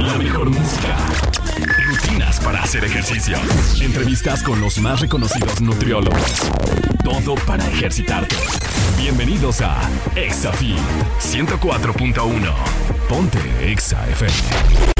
La mejor música. Rutinas para hacer ejercicio. Entrevistas con los más reconocidos nutriólogos. Todo para ejercitarte. Bienvenidos a ExaFit 104.1. Ponte Exa FM.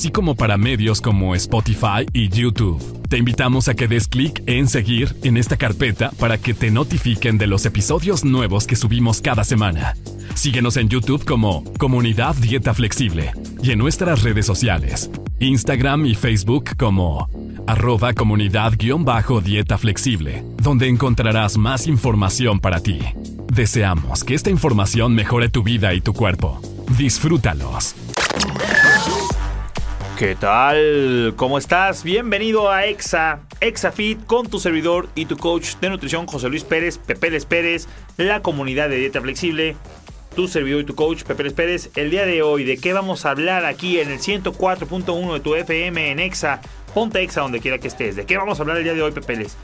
como para medios como Spotify y YouTube. Te invitamos a que des clic en seguir en esta carpeta para que te notifiquen de los episodios nuevos que subimos cada semana. Síguenos en YouTube como Comunidad Dieta Flexible y en nuestras redes sociales, Instagram y Facebook como arroba comunidad-dieta flexible, donde encontrarás más información para ti. Deseamos que esta información mejore tu vida y tu cuerpo. Disfrútalos. ¿Qué tal? ¿Cómo estás? Bienvenido a Exa, ExaFit con tu servidor y tu coach de nutrición José Luis Pérez, Pepe Les Pérez, la comunidad de dieta flexible, tu servidor y tu coach Pepe Les Pérez. El día de hoy, ¿de qué vamos a hablar aquí en el 104.1 de tu FM en Exa? Ponte Exa donde quiera que estés. ¿De qué vamos a hablar el día de hoy, Pepe Les?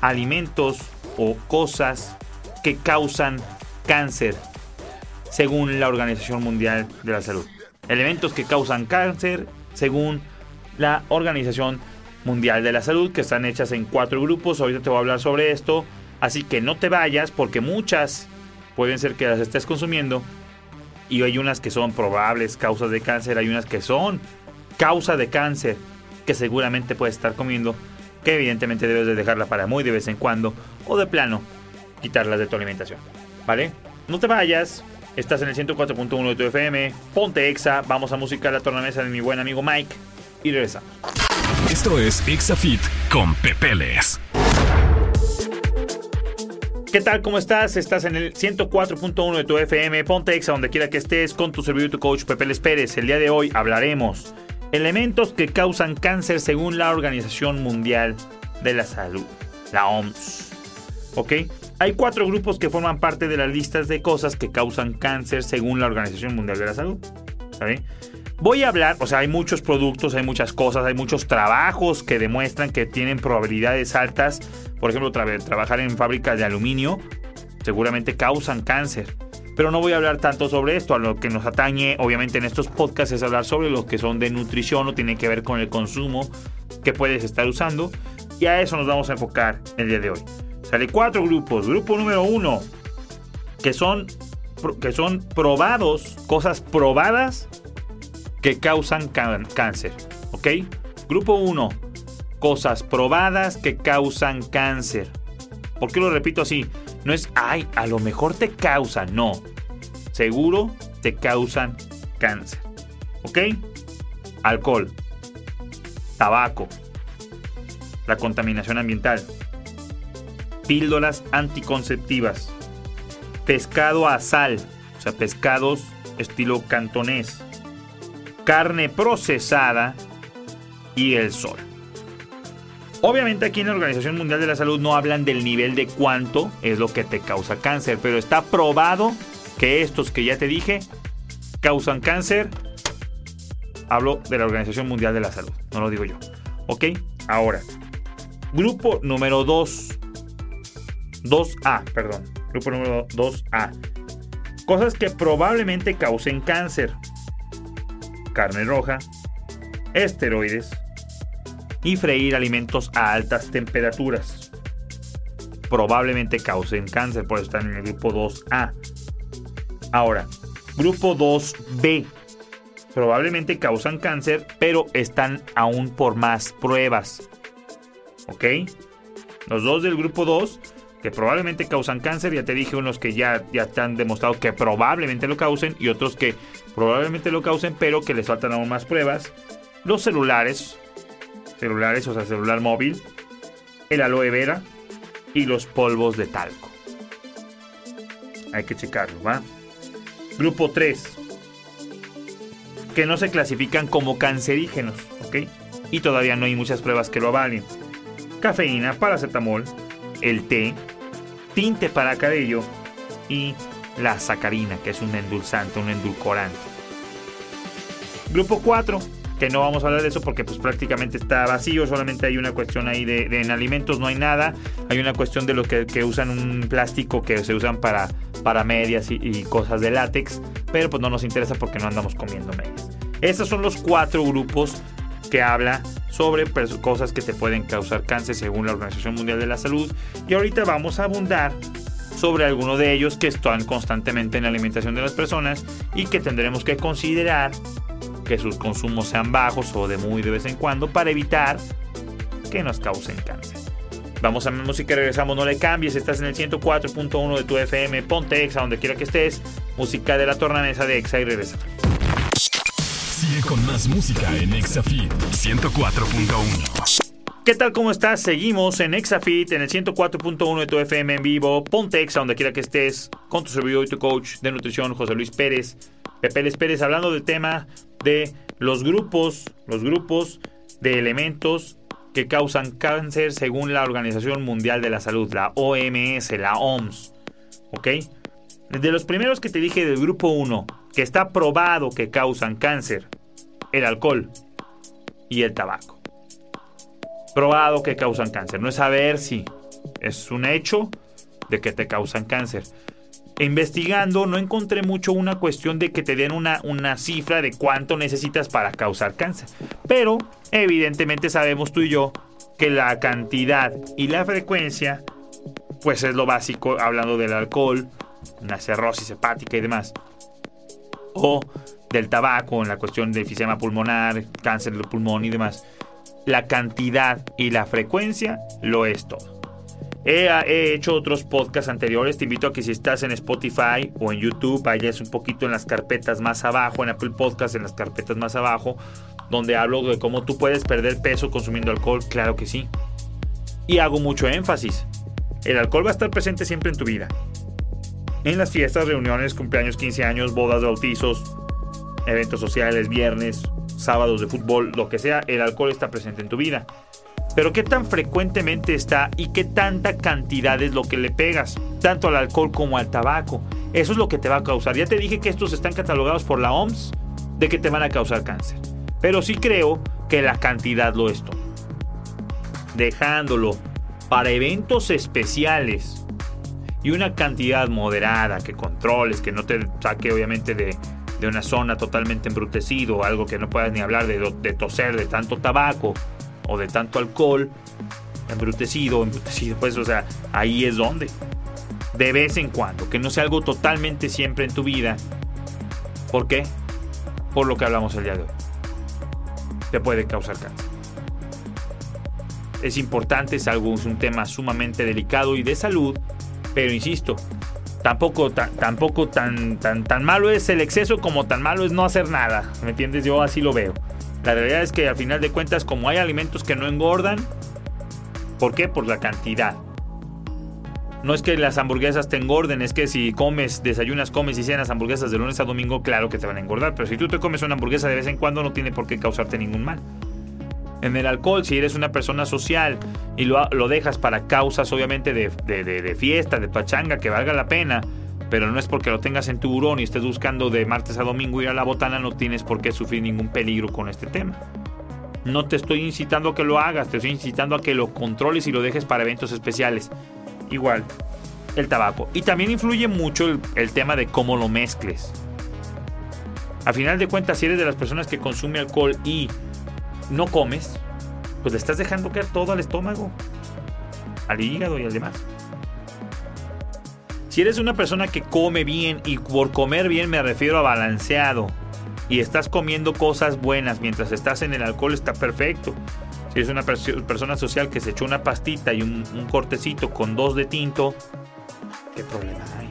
Alimentos o cosas que causan cáncer, según la Organización Mundial de la Salud. Elementos que causan cáncer, según la Organización Mundial de la Salud, que están hechas en cuatro grupos. Ahorita te voy a hablar sobre esto. Así que no te vayas, porque muchas pueden ser que las estés consumiendo. Y hay unas que son probables causas de cáncer, hay unas que son causa de cáncer, que seguramente puedes estar comiendo, que evidentemente debes de dejarla para muy de vez en cuando, o de plano, quitarlas de tu alimentación. ¿Vale? No te vayas. Estás en el 104.1 de tu FM. Ponte Exa. Vamos a musicar la tornamesa de mi buen amigo Mike. Y regresamos. Esto es ExaFit con Pepeles. ¿Qué tal? ¿Cómo estás? Estás en el 104.1 de tu FM. Ponte Exa donde quiera que estés con tu servidor y tu coach Pepeles Pérez. El día de hoy hablaremos elementos que causan cáncer según la Organización Mundial de la Salud, la OMS. ¿Ok? Hay cuatro grupos que forman parte de las listas de cosas que causan cáncer según la Organización Mundial de la Salud. Voy a hablar, o sea, hay muchos productos, hay muchas cosas, hay muchos trabajos que demuestran que tienen probabilidades altas. Por ejemplo, trabajar en fábricas de aluminio seguramente causan cáncer. Pero no voy a hablar tanto sobre esto. A lo que nos atañe, obviamente, en estos podcasts es hablar sobre los que son de nutrición o tienen que ver con el consumo que puedes estar usando. Y a eso nos vamos a enfocar el día de hoy. Sale cuatro grupos. Grupo número uno, que son, que son probados, cosas probadas que causan cáncer. ¿Ok? Grupo 1. Cosas probadas que causan cáncer. ¿Por qué lo repito así? No es, ay, a lo mejor te causan. No. Seguro te causan cáncer. ¿Ok? Alcohol. Tabaco. La contaminación ambiental. Píldoras anticonceptivas. Pescado a sal. O sea, pescados estilo cantonés carne procesada y el sol. Obviamente aquí en la Organización Mundial de la Salud no hablan del nivel de cuánto es lo que te causa cáncer, pero está probado que estos que ya te dije causan cáncer. Hablo de la Organización Mundial de la Salud, no lo digo yo. ¿Ok? Ahora, grupo número 2. 2A, perdón. Grupo número 2A. Cosas que probablemente causen cáncer carne roja, esteroides y freír alimentos a altas temperaturas. Probablemente causen cáncer, por están en el grupo 2A. Ahora, grupo 2B. Probablemente causan cáncer, pero están aún por más pruebas. ¿Ok? Los dos del grupo 2 que probablemente causan cáncer. Ya te dije unos que ya, ya te han demostrado que probablemente lo causen y otros que probablemente lo causen, pero que les faltan aún más pruebas. Los celulares, celulares, o sea, celular móvil, el aloe vera y los polvos de talco. Hay que checarlo, ¿va? Grupo 3. que no se clasifican como cancerígenos, ¿ok? Y todavía no hay muchas pruebas que lo avalen. Cafeína, paracetamol, el té, tinte para cabello y la sacarina, que es un endulzante, un endulcorante. Grupo 4, que no vamos a hablar de eso porque pues prácticamente está vacío, solamente hay una cuestión ahí de, en alimentos no hay nada, hay una cuestión de los que, usan un plástico que se usan para, para medias y, cosas de látex, pero pues no nos interesa porque no andamos comiendo medias. Estos son los cuatro grupos que habla sobre cosas que te pueden causar cáncer según la Organización Mundial de la Salud. Y ahorita vamos a abundar sobre algunos de ellos que están constantemente en la alimentación de las personas y que tendremos que considerar que sus consumos sean bajos o de muy de vez en cuando para evitar que nos causen cáncer. Vamos a música regresamos, no le cambies, estás en el 104.1 de tu FM, ponte Exa donde quiera que estés, música de la tornamesa de Exa y regresamos. Con más música en ExaFit 104.1. ¿Qué tal? ¿Cómo estás? Seguimos en ExaFit, en el 104.1 de tu FM en vivo. Ponte Exa donde quiera que estés, con tu servidor y tu coach de nutrición, José Luis Pérez. Pepe Pérez, hablando del tema de los grupos, los grupos de elementos que causan cáncer según la Organización Mundial de la Salud, la OMS, la OMS. ¿Ok? De los primeros que te dije del grupo 1, que está probado que causan cáncer, el alcohol y el tabaco. Probado que causan cáncer. No es saber si es un hecho de que te causan cáncer investigando no encontré mucho una cuestión de que te den una, una cifra de cuánto necesitas para causar cáncer. Pero evidentemente sabemos tú y yo que la cantidad y la frecuencia, pues es lo básico, hablando del alcohol, una cirrosis hepática y demás. O del tabaco, en la cuestión de enfisema pulmonar, cáncer del pulmón y demás. La cantidad y la frecuencia lo es todo. He, hecho otros podcasts anteriores. Te invito a que si estás en Spotify o en YouTube, vayas un poquito en las carpetas más abajo, en Apple Podcasts, en las carpetas más abajo, donde hablo de cómo tú puedes perder peso consumiendo alcohol. Claro que sí. Y hago mucho énfasis. El alcohol va a estar presente siempre en tu vida. En las fiestas, reuniones, cumpleaños, 15 años, bodas, bautizos, eventos sociales, viernes, sábados de fútbol, lo que sea, el alcohol está presente en tu vida. Pero qué tan frecuentemente está y qué tanta cantidad es lo que le pegas, tanto al alcohol como al tabaco. Eso es lo que te va a causar. Ya te dije que estos están catalogados por la OMS de que te van a causar cáncer. Pero sí creo que la cantidad lo es todo. Dejándolo para eventos especiales y una cantidad moderada que controles, que no te saque obviamente de, una zona totalmente embrutecido, algo que no puedas ni hablar de, de toser de tanto tabaco o de tanto alcohol, embrutecido, embrutecido, pues, o sea, ahí es donde. De vez en cuando, que no sea algo totalmente siempre en tu vida. ¿Por qué? Por lo que hablamos el día de hoy. Te puede causar cáncer. Es importante, es algo, es un tema sumamente delicado y de salud, pero insisto, tampoco, tampoco tan, tan, tan malo es el exceso como tan malo es no hacer nada. ¿Me entiendes? Yo así lo veo. La realidad es que al final de cuentas, como hay alimentos que no engordan, ¿por qué? Por la cantidad. No es que las hamburguesas te engorden, es que si comes, desayunas, comes y cenas hamburguesas de lunes a domingo, claro que te van a engordar. Pero si tú te comes una hamburguesa de vez en cuando, no tiene por qué causarte ningún mal. En el alcohol, si eres una persona social y lo, dejas para causas, obviamente, de, de, de fiesta, de pachanga, que valga la pena, pero no es porque lo tengas en tu burón y estés buscando de martes a domingo ir a la botana, no tienes por qué sufrir ningún peligro con este tema. No te estoy incitando a que lo hagas, te estoy incitando a que lo controles y lo dejes para eventos especiales. Igual, el tabaco. Y también influye mucho el, tema de cómo lo mezcles. A final de cuentas, si eres de las personas que consume alcohol y no comes, pues le estás dejando caer todo al estómago, al hígado y al demás. Si eres una persona que come bien, y por comer bien me refiero a balanceado, y estás comiendo cosas buenas mientras estás en el alcohol, está perfecto. Si eres una persona social que se echó una pastita y un, un cortecito con dos de tinto, ¿qué problema hay?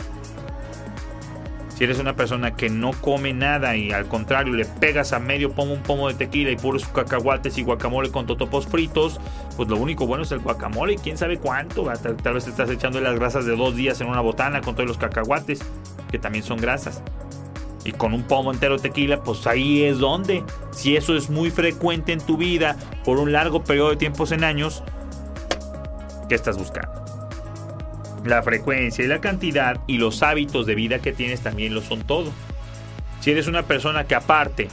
Si eres una persona que no come nada y al contrario le pegas a medio pomo un pomo de tequila y puros cacahuates y guacamole con totopos fritos, pues lo único bueno es el guacamole y quién sabe cuánto. Tal, vez te estás echando las grasas de dos días en una botana con todos los cacahuates, que también son grasas. y con un pomo entero de tequila, pues ahí es donde. Si eso es muy frecuente en tu vida por un largo periodo de tiempos en años, ¿qué estás buscando? La frecuencia y la cantidad y los hábitos de vida que tienes también lo son todo. Si eres una persona que aparte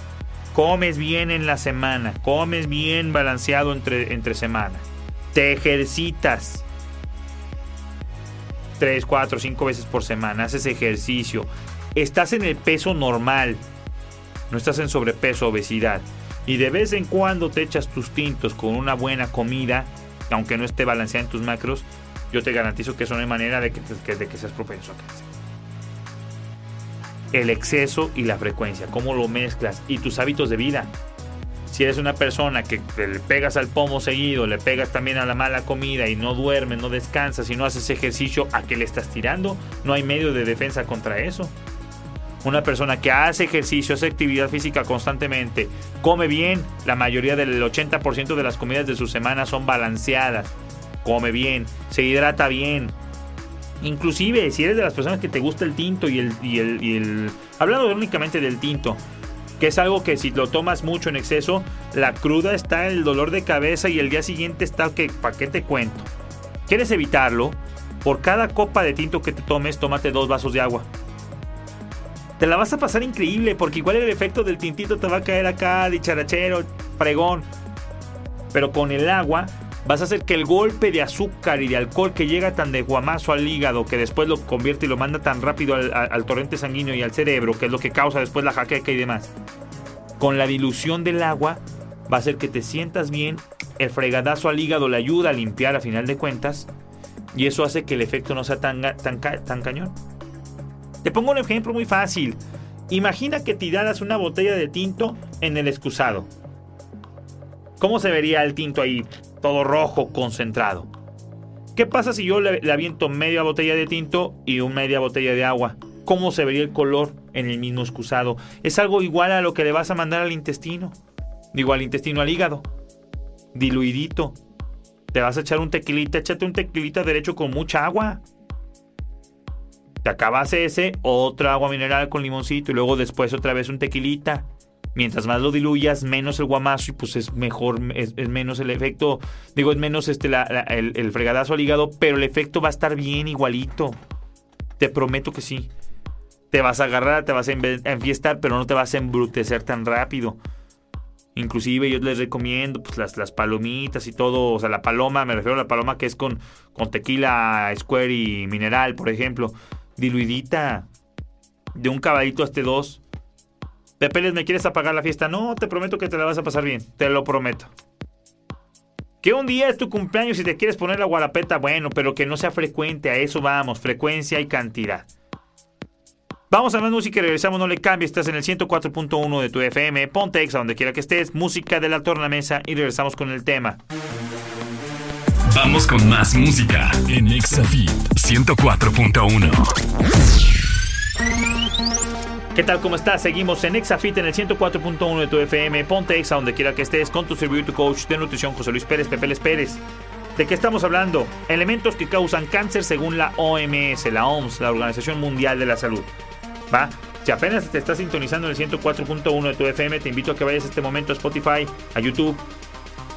comes bien en la semana, comes bien balanceado entre, entre semana, te ejercitas 3, 4, 5 veces por semana, haces ejercicio, estás en el peso normal, no estás en sobrepeso, obesidad, y de vez en cuando te echas tus tintos con una buena comida, aunque no esté balanceada en tus macros, yo te garantizo que eso no hay manera de que, de que seas propenso a cáncer. El exceso y la frecuencia, cómo lo mezclas y tus hábitos de vida. Si eres una persona que le pegas al pomo seguido, le pegas también a la mala comida y no duermes, no descansas y no haces ejercicio, ¿a qué le estás tirando? No hay medio de defensa contra eso. Una persona que hace ejercicio, hace actividad física constantemente, come bien, la mayoría del 80% de las comidas de su semana son balanceadas, come bien, se hidrata bien. Inclusive si eres de las personas que te gusta el tinto y el, y el, hablando únicamente del tinto, que es algo que si lo tomas mucho en exceso, la cruda está el dolor de cabeza y el día siguiente está que, ¿para qué te cuento? ¿Quieres evitarlo? Por cada copa de tinto que te tomes, tómate dos vasos de agua te la vas a pasar increíble porque igual el efecto del tintito te va a caer acá, dicharachero, fregón. Pero con el agua vas a hacer que el golpe de azúcar y de alcohol que llega tan de guamazo al hígado, que después lo convierte y lo manda tan rápido al, torrente sanguíneo y al cerebro, que es lo que causa después la jaqueca y demás. Con la dilución del agua va a hacer que te sientas bien, el fregadazo al hígado le ayuda a limpiar a final de cuentas, y eso hace que el efecto no sea tan, tan, tan cañón. Te pongo un ejemplo muy fácil. Imagina que tiraras una botella de tinto en el excusado. ¿Cómo se vería el tinto ahí, todo rojo, concentrado? ¿Qué pasa si yo le, aviento media botella de tinto y una media botella de agua? ¿Cómo se vería el color en el mismo excusado? Es algo igual a lo que le vas a mandar al intestino. Digo, al intestino, al hígado. Diluidito. Te vas a echar un tequilita, échate un tequilita derecho con mucha agua. Te acabas ese, otra agua mineral con limoncito y luego después otra vez un tequilita. Mientras más lo diluyas, menos el guamazo y pues es mejor, es, menos el efecto, digo, es menos este, el, fregadazo al hígado, pero el efecto va a estar bien igualito. Te prometo que sí. Te vas a agarrar, te vas a enfiestar, pero no te vas a embrutecer tan rápido. Inclusive yo les recomiendo pues, las, las, palomitas y todo. O sea, la paloma, me refiero a la paloma que es con, con tequila, square y mineral, por ejemplo diluidita. De un caballito a este dos. Pepeles, ¿me quieres apagar la fiesta? No, te prometo que te la vas a pasar bien. Te lo prometo. Que un día es tu cumpleaños y te quieres poner la guarapeta, bueno, pero que no sea frecuente, a eso vamos, frecuencia y cantidad. Vamos a más música y regresamos, no le cambies, estás en el 104.1 de tu FM, ponte exa donde quiera que estés, música de la tornamesa y regresamos con el tema. Vamos con más música en Exafit 104.1. ¿Qué tal? ¿Cómo estás? Seguimos en Exafit en el 104.1 de tu FM. Ponte Exa donde quiera que estés con tu servidor y tu coach de nutrición José Luis Pérez, Pepeles Pérez. ¿De qué estamos hablando? Elementos que causan cáncer según la OMS, la OMS, la Organización Mundial de la Salud. ¿Va? Si apenas te estás sintonizando en el 104.1 de tu FM, te invito a que vayas a este momento a Spotify, a YouTube,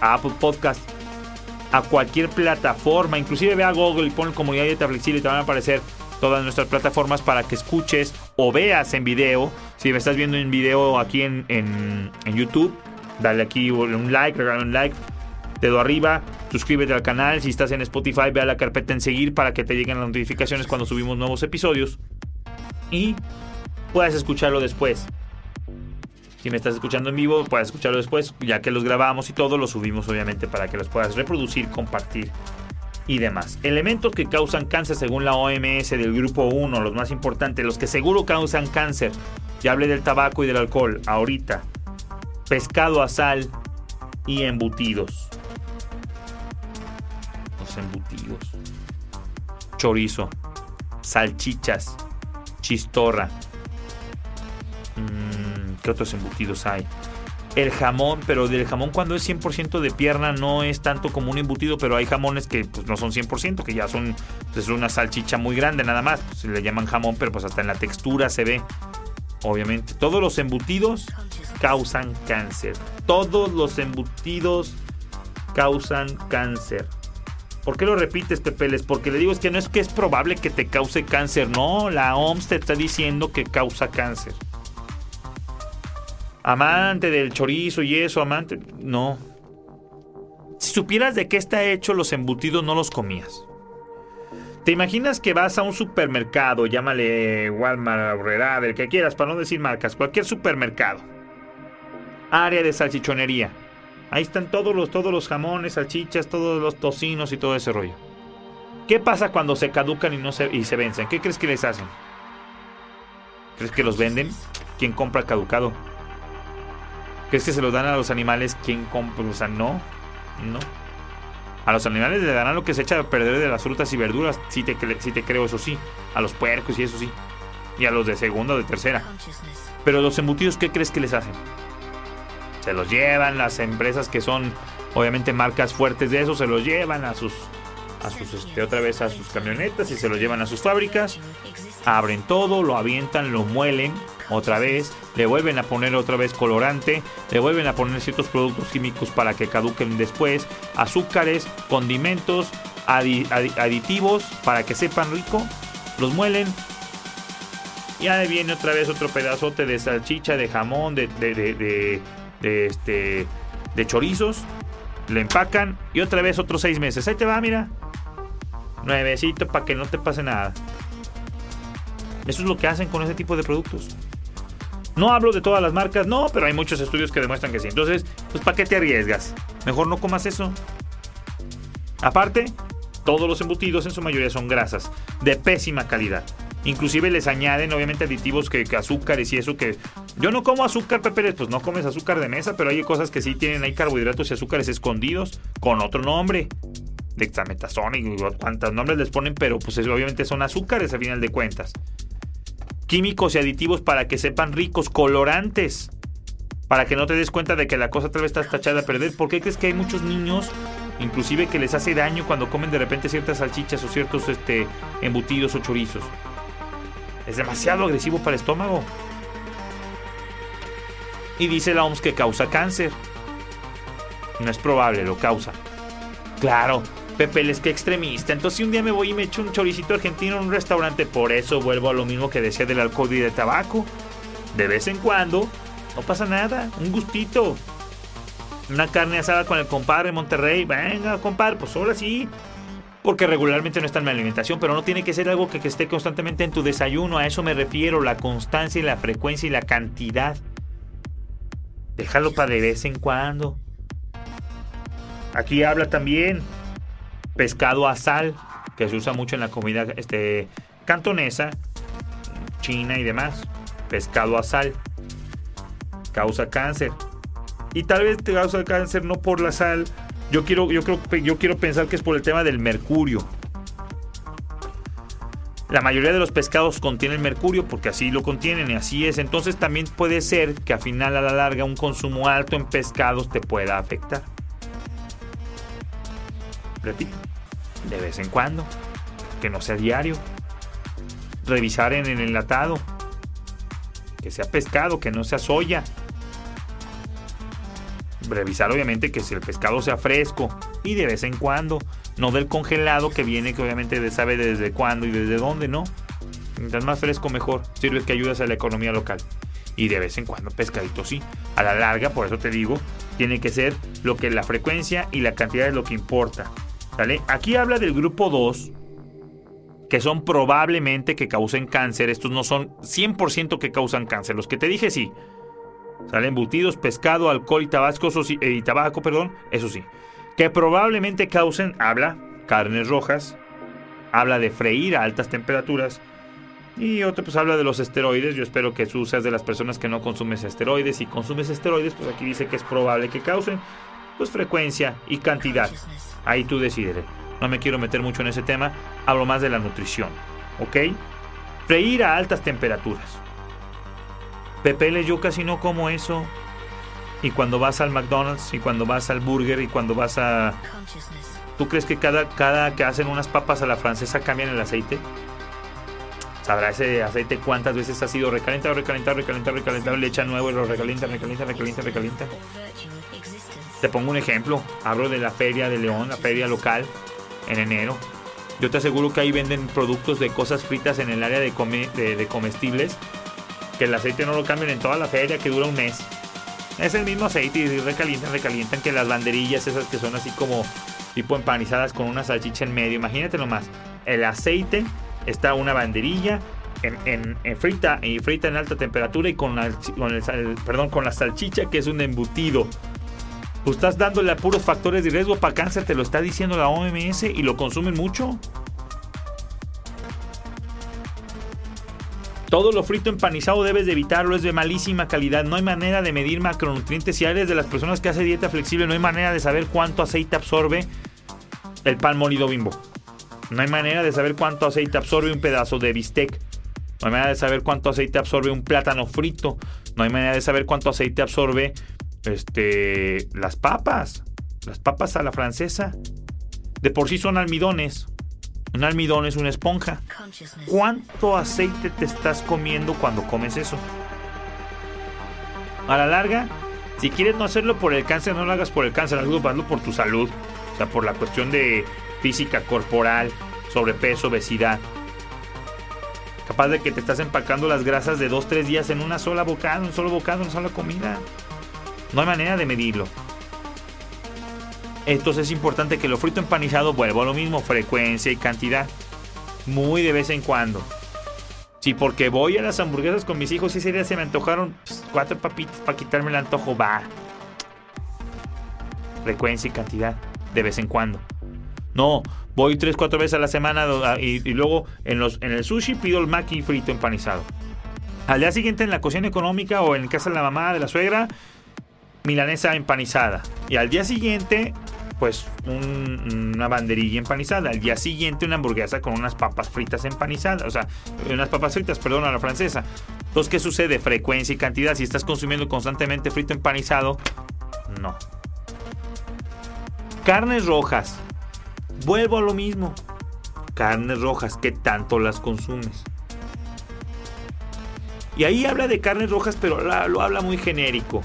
a Apple Podcast a cualquier plataforma, inclusive ve a Google y pon comunidad de flexible y te van a aparecer todas nuestras plataformas para que escuches o veas en video. Si me estás viendo en video aquí en, en, YouTube, dale aquí un like, regala un like, dedo arriba, suscríbete al canal. Si estás en Spotify, ve a la carpeta en seguir para que te lleguen las notificaciones cuando subimos nuevos episodios y puedas escucharlo después. Si me estás escuchando en vivo, puedes escucharlo después, ya que los grabamos y todo, los subimos obviamente para que los puedas reproducir, compartir y demás. Elementos que causan cáncer según la OMS del grupo 1, los más importantes, los que seguro causan cáncer. Ya hablé del tabaco y del alcohol ahorita. Pescado a sal y embutidos. Los embutidos. Chorizo. Salchichas. Chistorra. Mmm otros embutidos hay? El jamón, pero del jamón cuando es 100% de pierna no es tanto como un embutido, pero hay jamones que pues, no son 100%, que ya son pues, una salchicha muy grande nada más. Pues, se le llaman jamón, pero pues hasta en la textura se ve. obviamente. Todos los embutidos causan cáncer. Todos los embutidos causan cáncer. ¿Por qué lo repites, Pepeles? Porque le digo es que no es que es probable que te cause cáncer. No, la OMS te está diciendo que causa cáncer. Amante del chorizo y eso, amante. No. Si supieras de qué está hecho los embutidos, no los comías. ¿Te imaginas que vas a un supermercado, llámale Walmart, Herrera, del que quieras, para no decir marcas, cualquier supermercado? Área de salchichonería Ahí están todos los, todos los jamones, salchichas, todos los tocinos y todo ese rollo. ¿Qué pasa cuando se caducan y, no se, y se vencen? ¿Qué crees que les hacen? ¿Crees que los venden? ¿Quién compra caducado? ¿Crees que se los dan a los animales? ¿Quién compra? O sea, no. No. A los animales le darán lo que se echa a perder de las frutas y verduras. Si te, si te creo, eso sí. A los puercos y eso sí. Y a los de segunda o de tercera. Pero los embutidos, ¿qué crees que les hacen? se los llevan las empresas que son obviamente marcas fuertes de eso se los llevan a sus a sus este, otra vez a sus camionetas y se los llevan a sus fábricas abren todo lo avientan lo muelen otra vez le vuelven a poner otra vez colorante le vuelven a poner ciertos productos químicos para que caduquen después azúcares condimentos aditivos para que sepan rico los muelen y ahí viene otra vez otro pedazote de salchicha de jamón de, de de, este, de chorizos, le empacan y otra vez otros seis meses. Ahí te va, mira. Nuevecito para que no te pase nada. Eso es lo que hacen con ese tipo de productos. No hablo de todas las marcas, no, pero hay muchos estudios que demuestran que sí. Entonces, pues ¿para qué te arriesgas? Mejor no comas eso. Aparte, todos los embutidos en su mayoría son grasas de pésima calidad. Inclusive les añaden obviamente aditivos que, azúcares y eso que... Yo no como azúcar, Pepe, pues no comes azúcar de mesa, pero hay cosas que sí tienen, hay carbohidratos y azúcares escondidos con otro nombre. Dexametasona y cuántos nombres les ponen, pero pues obviamente son azúcares a final de cuentas. Químicos y aditivos para que sepan ricos, colorantes. Para que no te des cuenta de que la cosa tal vez está tachada a perder. ¿Por qué crees que hay muchos niños inclusive que les hace daño cuando comen de repente ciertas salchichas o ciertos este, embutidos o chorizos. Es demasiado agresivo para el estómago. Y dice la OMS que causa cáncer. No es probable, lo causa. Claro, Pepe es que extremista. Entonces si un día me voy y me echo un choricito argentino en un restaurante, por eso vuelvo a lo mismo que decía del alcohol y del tabaco. De vez en cuando, no pasa nada, un gustito. Una carne asada con el compadre en Monterrey, venga compadre, pues ahora sí, porque regularmente no está en mi alimentación, pero no tiene que ser algo que, esté constantemente en tu desayuno, a eso me refiero, la constancia y la frecuencia y la cantidad. Déjalo para de vez en cuando. Aquí habla también pescado a sal, que se usa mucho en la comida este, cantonesa, china y demás. Pescado a sal. Causa cáncer. Y tal vez te causa cáncer no por la sal, yo quiero, yo creo, yo quiero pensar que es por el tema del mercurio. La mayoría de los pescados contienen mercurio porque así lo contienen y así es. Entonces también puede ser que a final a la larga un consumo alto en pescados te pueda afectar. Repito, de vez en cuando, que no sea diario. Revisar en el enlatado, que sea pescado, que no sea soya revisar obviamente que si el pescado sea fresco y de vez en cuando, no del congelado que viene que obviamente sabe desde cuándo y desde dónde, ¿no? Mientras más fresco mejor, sirve que ayudas a la economía local. Y de vez en cuando pescadito sí. A la larga, por eso te digo, tiene que ser lo que la frecuencia y la cantidad es lo que importa. ¿Sale? Aquí habla del grupo 2, que son probablemente que causen cáncer. Estos no son 100% que causan cáncer. Los que te dije sí. Salen embutidos, pescado, alcohol y tabaco, eh, y tabaco, perdón, eso sí. Que probablemente causen, habla, carnes rojas, habla de freír a altas temperaturas. Y otro pues habla de los esteroides. Yo espero que tú seas de las personas que no consumes esteroides. Si consumes esteroides, pues aquí dice que es probable que causen pues frecuencia y cantidad. Ahí tú decides. No me quiero meter mucho en ese tema. Hablo más de la nutrición. ¿Ok? Freír a altas temperaturas. Pepeles yo casi no como eso. Y cuando vas al McDonald's, y cuando vas al burger, y cuando vas a... ¿Tú crees que cada, cada que hacen unas papas a la francesa cambian el aceite? Sabrá ese aceite cuántas veces ha sido recalentado, recalentado, recalentado, recalentado, le echa nuevo y lo recalienta, recalienta, recalienta, recalienta. Te pongo un ejemplo. Hablo de la feria de León, la feria local, en enero. Yo te aseguro que ahí venden productos de cosas fritas en el área de, comestibles. Que el aceite no lo cambien en toda la feria, que dura un mes. Es el mismo aceite y recalientan, recalientan que las banderillas, esas que son así como tipo empanizadas con una salchicha en medio. Imagínate nomás. El aceite está una banderilla en, frita y frita en alta temperatura y con, el, perdón, con la salchicha que es un embutido. Tú estás dándole a puros factores de riesgo para cáncer, te lo está diciendo la OMS y lo consumen mucho. Todo lo frito empanizado debes de evitarlo, es de malísima calidad. No hay manera de medir macronutrientes. Si eres de las personas que hace dieta flexible, no hay manera de saber cuánto aceite absorbe el pan molido bimbo. No hay manera de saber cuánto aceite absorbe un pedazo de bistec. No hay manera de saber cuánto aceite absorbe un plátano frito. No hay manera de saber cuánto aceite absorbe este, las papas, las papas a la francesa, de por sí son almidones. Un almidón es una esponja. ¿Cuánto aceite te estás comiendo cuando comes eso? A la larga, si quieres no hacerlo por el cáncer, no lo hagas por el cáncer, hazlo, por tu salud. O sea, por la cuestión de física corporal, sobrepeso, obesidad. Capaz de que te estás empacando las grasas de 2-3 días en una sola bocado, un solo bocado, una sola comida. No hay manera de medirlo. Entonces es importante que lo frito empanizado vuelva a lo mismo, frecuencia y cantidad. Muy de vez en cuando. Si porque voy a las hamburguesas con mis hijos y ese día se me antojaron pues, cuatro papitas para quitarme el antojo, va. Frecuencia y cantidad, de vez en cuando. No, voy tres, cuatro veces a la semana y, luego en, los, en el sushi pido el maki frito empanizado. Al día siguiente en la cocina económica o en casa de la mamá, de la suegra, milanesa empanizada. Y al día siguiente, pues una banderilla empanizada. Al día siguiente, una hamburguesa con unas papas fritas empanizadas. O sea, unas papas fritas, perdón, a la francesa. Entonces, ¿qué sucede? Frecuencia y cantidad. Si estás consumiendo constantemente frito empanizado, no. Carnes rojas. Vuelvo a lo mismo. Carnes rojas, ¿qué tanto las consumes? Y ahí habla de carnes rojas, pero lo habla muy genérico.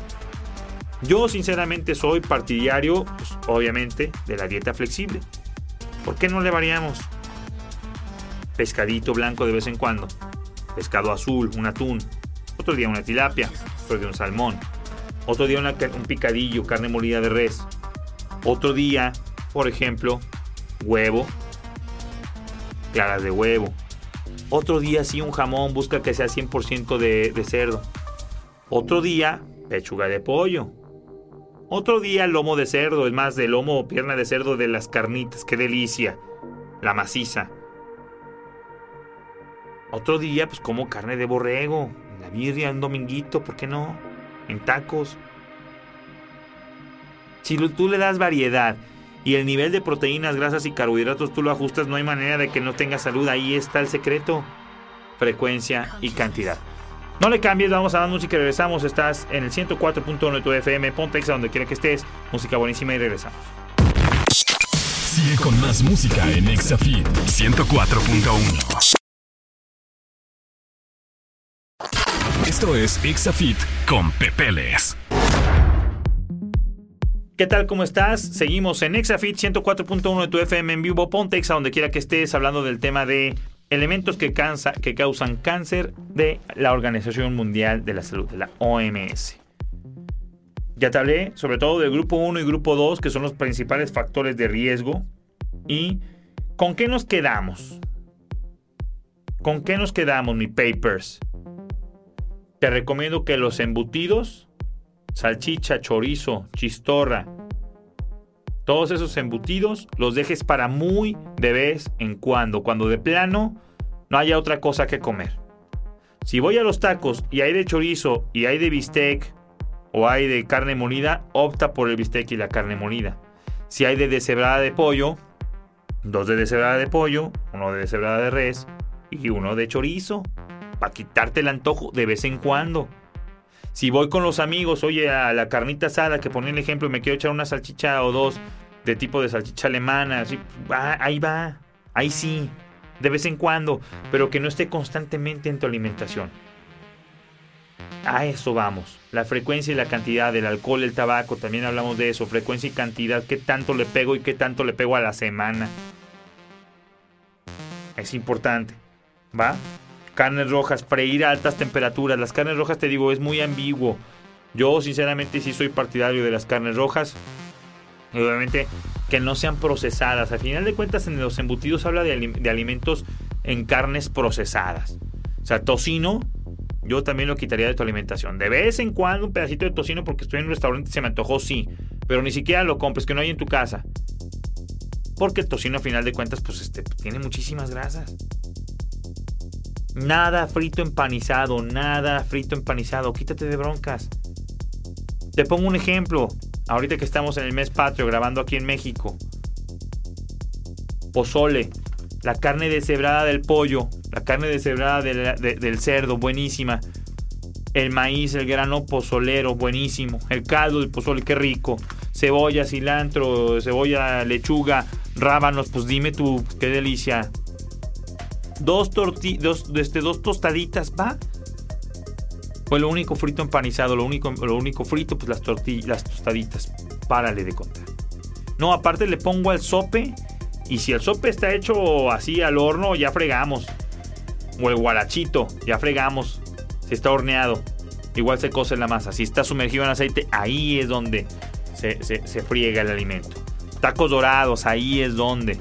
Yo sinceramente soy partidario, pues, obviamente, de la dieta flexible. ¿Por qué no le variamos? Pescadito blanco de vez en cuando. Pescado azul, un atún. Otro día una tilapia. Otro día un salmón. Otro día un picadillo, carne molida de res. Otro día, por ejemplo, huevo. Claras de huevo. Otro día sí un jamón, busca que sea 100% de, de cerdo. Otro día, pechuga de pollo. Otro día lomo de cerdo, es más, de lomo o pierna de cerdo de las carnitas, qué delicia. La maciza. Otro día, pues como carne de borrego, la birria, un dominguito, ¿por qué no? En tacos. Si tú le das variedad y el nivel de proteínas, grasas y carbohidratos tú lo ajustas, no hay manera de que no tenga salud. Ahí está el secreto. Frecuencia y cantidad. No le cambies, vamos a dar música y regresamos. Estás en el 104.1 de tu FM. Ponte a donde quiera que estés. Música buenísima y regresamos. Sigue con más música en Exafit 104.1. Esto es Exafit con Pepeles. ¿Qué tal? ¿Cómo estás? Seguimos en Exafit 104.1 de tu FM en vivo. Ponte a donde quiera que estés hablando del tema de elementos que, causan cáncer de la Organización Mundial de la Salud, de la OMS. Ya te hablé sobre todo del grupo 1 y grupo 2, que son los principales factores de riesgo. ¿Y con qué nos quedamos? ¿Con qué nos quedamos, mi papers? Te recomiendo que los embutidos, salchicha, chorizo, chistorra, todos esos embutidos los dejes para muy de vez en cuando, cuando de plano no haya otra cosa que comer. Si voy a los tacos y hay de chorizo y hay de bistec o hay de carne molida, opta por el bistec y la carne molida. Si hay de deshebrada de pollo, dos de deshebrada de pollo, uno de deshebrada de res y uno de chorizo, para quitarte el antojo de vez en cuando. Si voy con los amigos, oye, a la carnita asada, que ponía el ejemplo, me quiero echar una salchicha o dos de tipo de salchicha alemana, así, ahí va, ahí sí. de vez en cuando, pero que no esté constantemente en tu alimentación. A eso vamos. La frecuencia y la cantidad del alcohol, el tabaco, también hablamos de eso. Frecuencia y cantidad, qué tanto le pego y qué tanto le pego a la semana. Es importante. ¿Va? Carnes rojas, freír a altas temperaturas. Las carnes rojas, te digo, es muy ambiguo. Yo, sinceramente, sí soy partidario de las carnes rojas. Obviamente que no sean procesadas. Al final de cuentas, en los embutidos habla de, de alimentos en carnes procesadas. O sea, tocino, yo también lo quitaría de tu alimentación. De vez en cuando un pedacito de tocino porque estoy en un restaurante y se me antojó, sí. Pero ni siquiera lo compres, que no hay en tu casa. Porque el tocino, a final de cuentas, pues este, tiene muchísimas grasas. Nada frito empanizado, nada frito empanizado. Quítate de broncas. Te pongo un ejemplo. Ahorita que estamos en el mes patrio grabando aquí en México. Pozole. La carne deshebrada del pollo. La carne deshebrada del cerdo. Buenísima. El maíz, el grano pozolero. Buenísimo. El caldo del pozole. Qué rico. Cebolla, cilantro, cebolla, lechuga, rábanos. Pues dime tú, qué delicia. Dos, dos, este, dos tostaditas, ¿va? Pues lo único frito empanizado, lo único, lo único frito, pues las tortillas, las tostaditas. Párale de contar. No, aparte le pongo al sope. Y si el sope está hecho así al horno, ya fregamos. O el guarachito, ya fregamos. Si está horneado, igual se cose la masa. Si está sumergido en aceite, ahí es donde se, se friega el alimento. Tacos dorados, ahí es donde.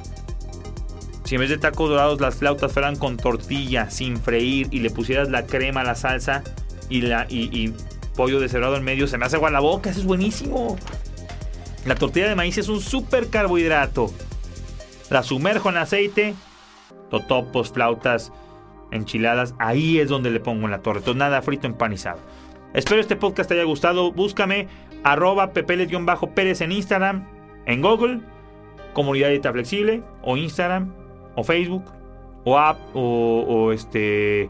Si en vez de tacos dorados las flautas fueran con tortilla, sin freír, y le pusieras la crema, la salsa, y, la, y, pollo deshebrado en medio, se me hace agua la boca, eso es buenísimo. La tortilla de maíz es un super carbohidrato. La sumerjo en aceite, totopos, flautas, enchiladas, ahí es donde le pongo en la torre. Entonces nada frito empanizado. Espero este podcast te haya gustado. Búscame arroba pepeles-pérez en Instagram, en Google, Comunidad Dieta Flexible, o Instagram, o Facebook, o app, o, o este,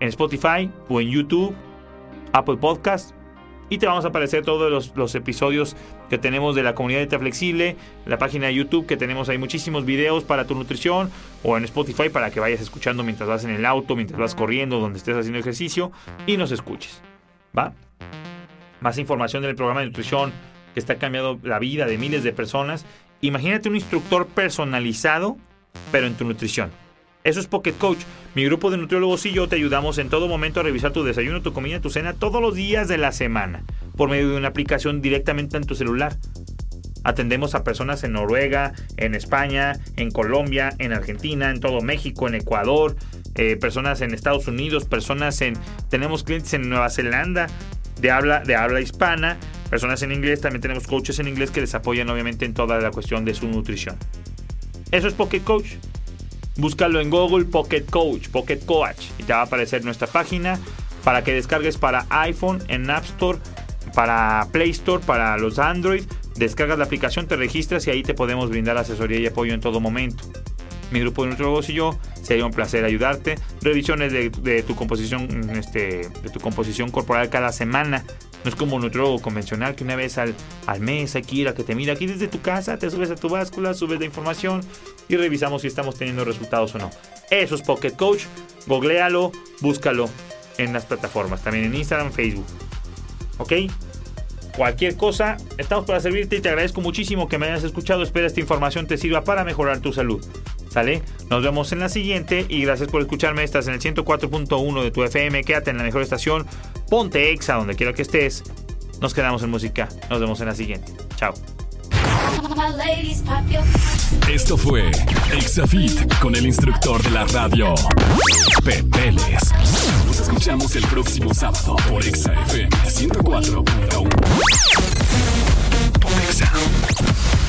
en Spotify, o en YouTube, Apple Podcast. Y te vamos a aparecer todos los, episodios que tenemos de la comunidad Flexible, la página de YouTube que tenemos ahí muchísimos videos para tu nutrición o en Spotify para que vayas escuchando mientras vas en el auto, mientras vas corriendo, donde estés haciendo ejercicio y nos escuches. ¿Va? Más información del programa de nutrición que está cambiando la vida de miles de personas. Imagínate un instructor personalizado, pero en tu nutrición. Eso es Pocket Coach. Mi grupo de nutriólogos y yo te ayudamos en todo momento a revisar tu desayuno, tu comida, tu cena todos los días de la semana por medio de una aplicación directamente en tu celular. Atendemos a personas en Noruega, en España, en Colombia, en Argentina, en todo México, en Ecuador, eh, personas en Estados Unidos, personas en... Tenemos clientes en Nueva Zelanda de habla, de habla hispana, personas en inglés, también tenemos coaches en inglés que les apoyan obviamente en toda la cuestión de su nutrición. Eso es Pocket Coach. Búscalo en Google Pocket Coach, Pocket Coach y te va a aparecer nuestra página para que descargues para iPhone en App Store, para Play Store, para los Android. Descargas la aplicación, te registras y ahí te podemos brindar asesoría y apoyo en todo momento. Mi grupo de nutriólogos y yo sería un placer ayudarte. Revisiones de, tu composición, este, de tu composición corporal cada semana. No es como un convencional que una vez al, al mes hay que ir a que te mira aquí desde tu casa, te subes a tu báscula, subes la información y revisamos si estamos teniendo resultados o no. Eso es Pocket Coach. Googlealo, búscalo en las plataformas, también en Instagram, Facebook. ¿Ok? Cualquier cosa, estamos para servirte y te agradezco muchísimo que me hayas escuchado. Espero esta información te sirva para mejorar tu salud. ¿Sale? Nos vemos en la siguiente y gracias por escucharme. Estás en el 104.1 de tu FM. Quédate en la mejor estación. Ponte exa donde quiera que estés. Nos quedamos en música. Nos vemos en la siguiente. Chao. Esto fue Exafit con el instructor de la radio, Pepeles. Nos escuchamos el próximo sábado por ExaFM 104.1.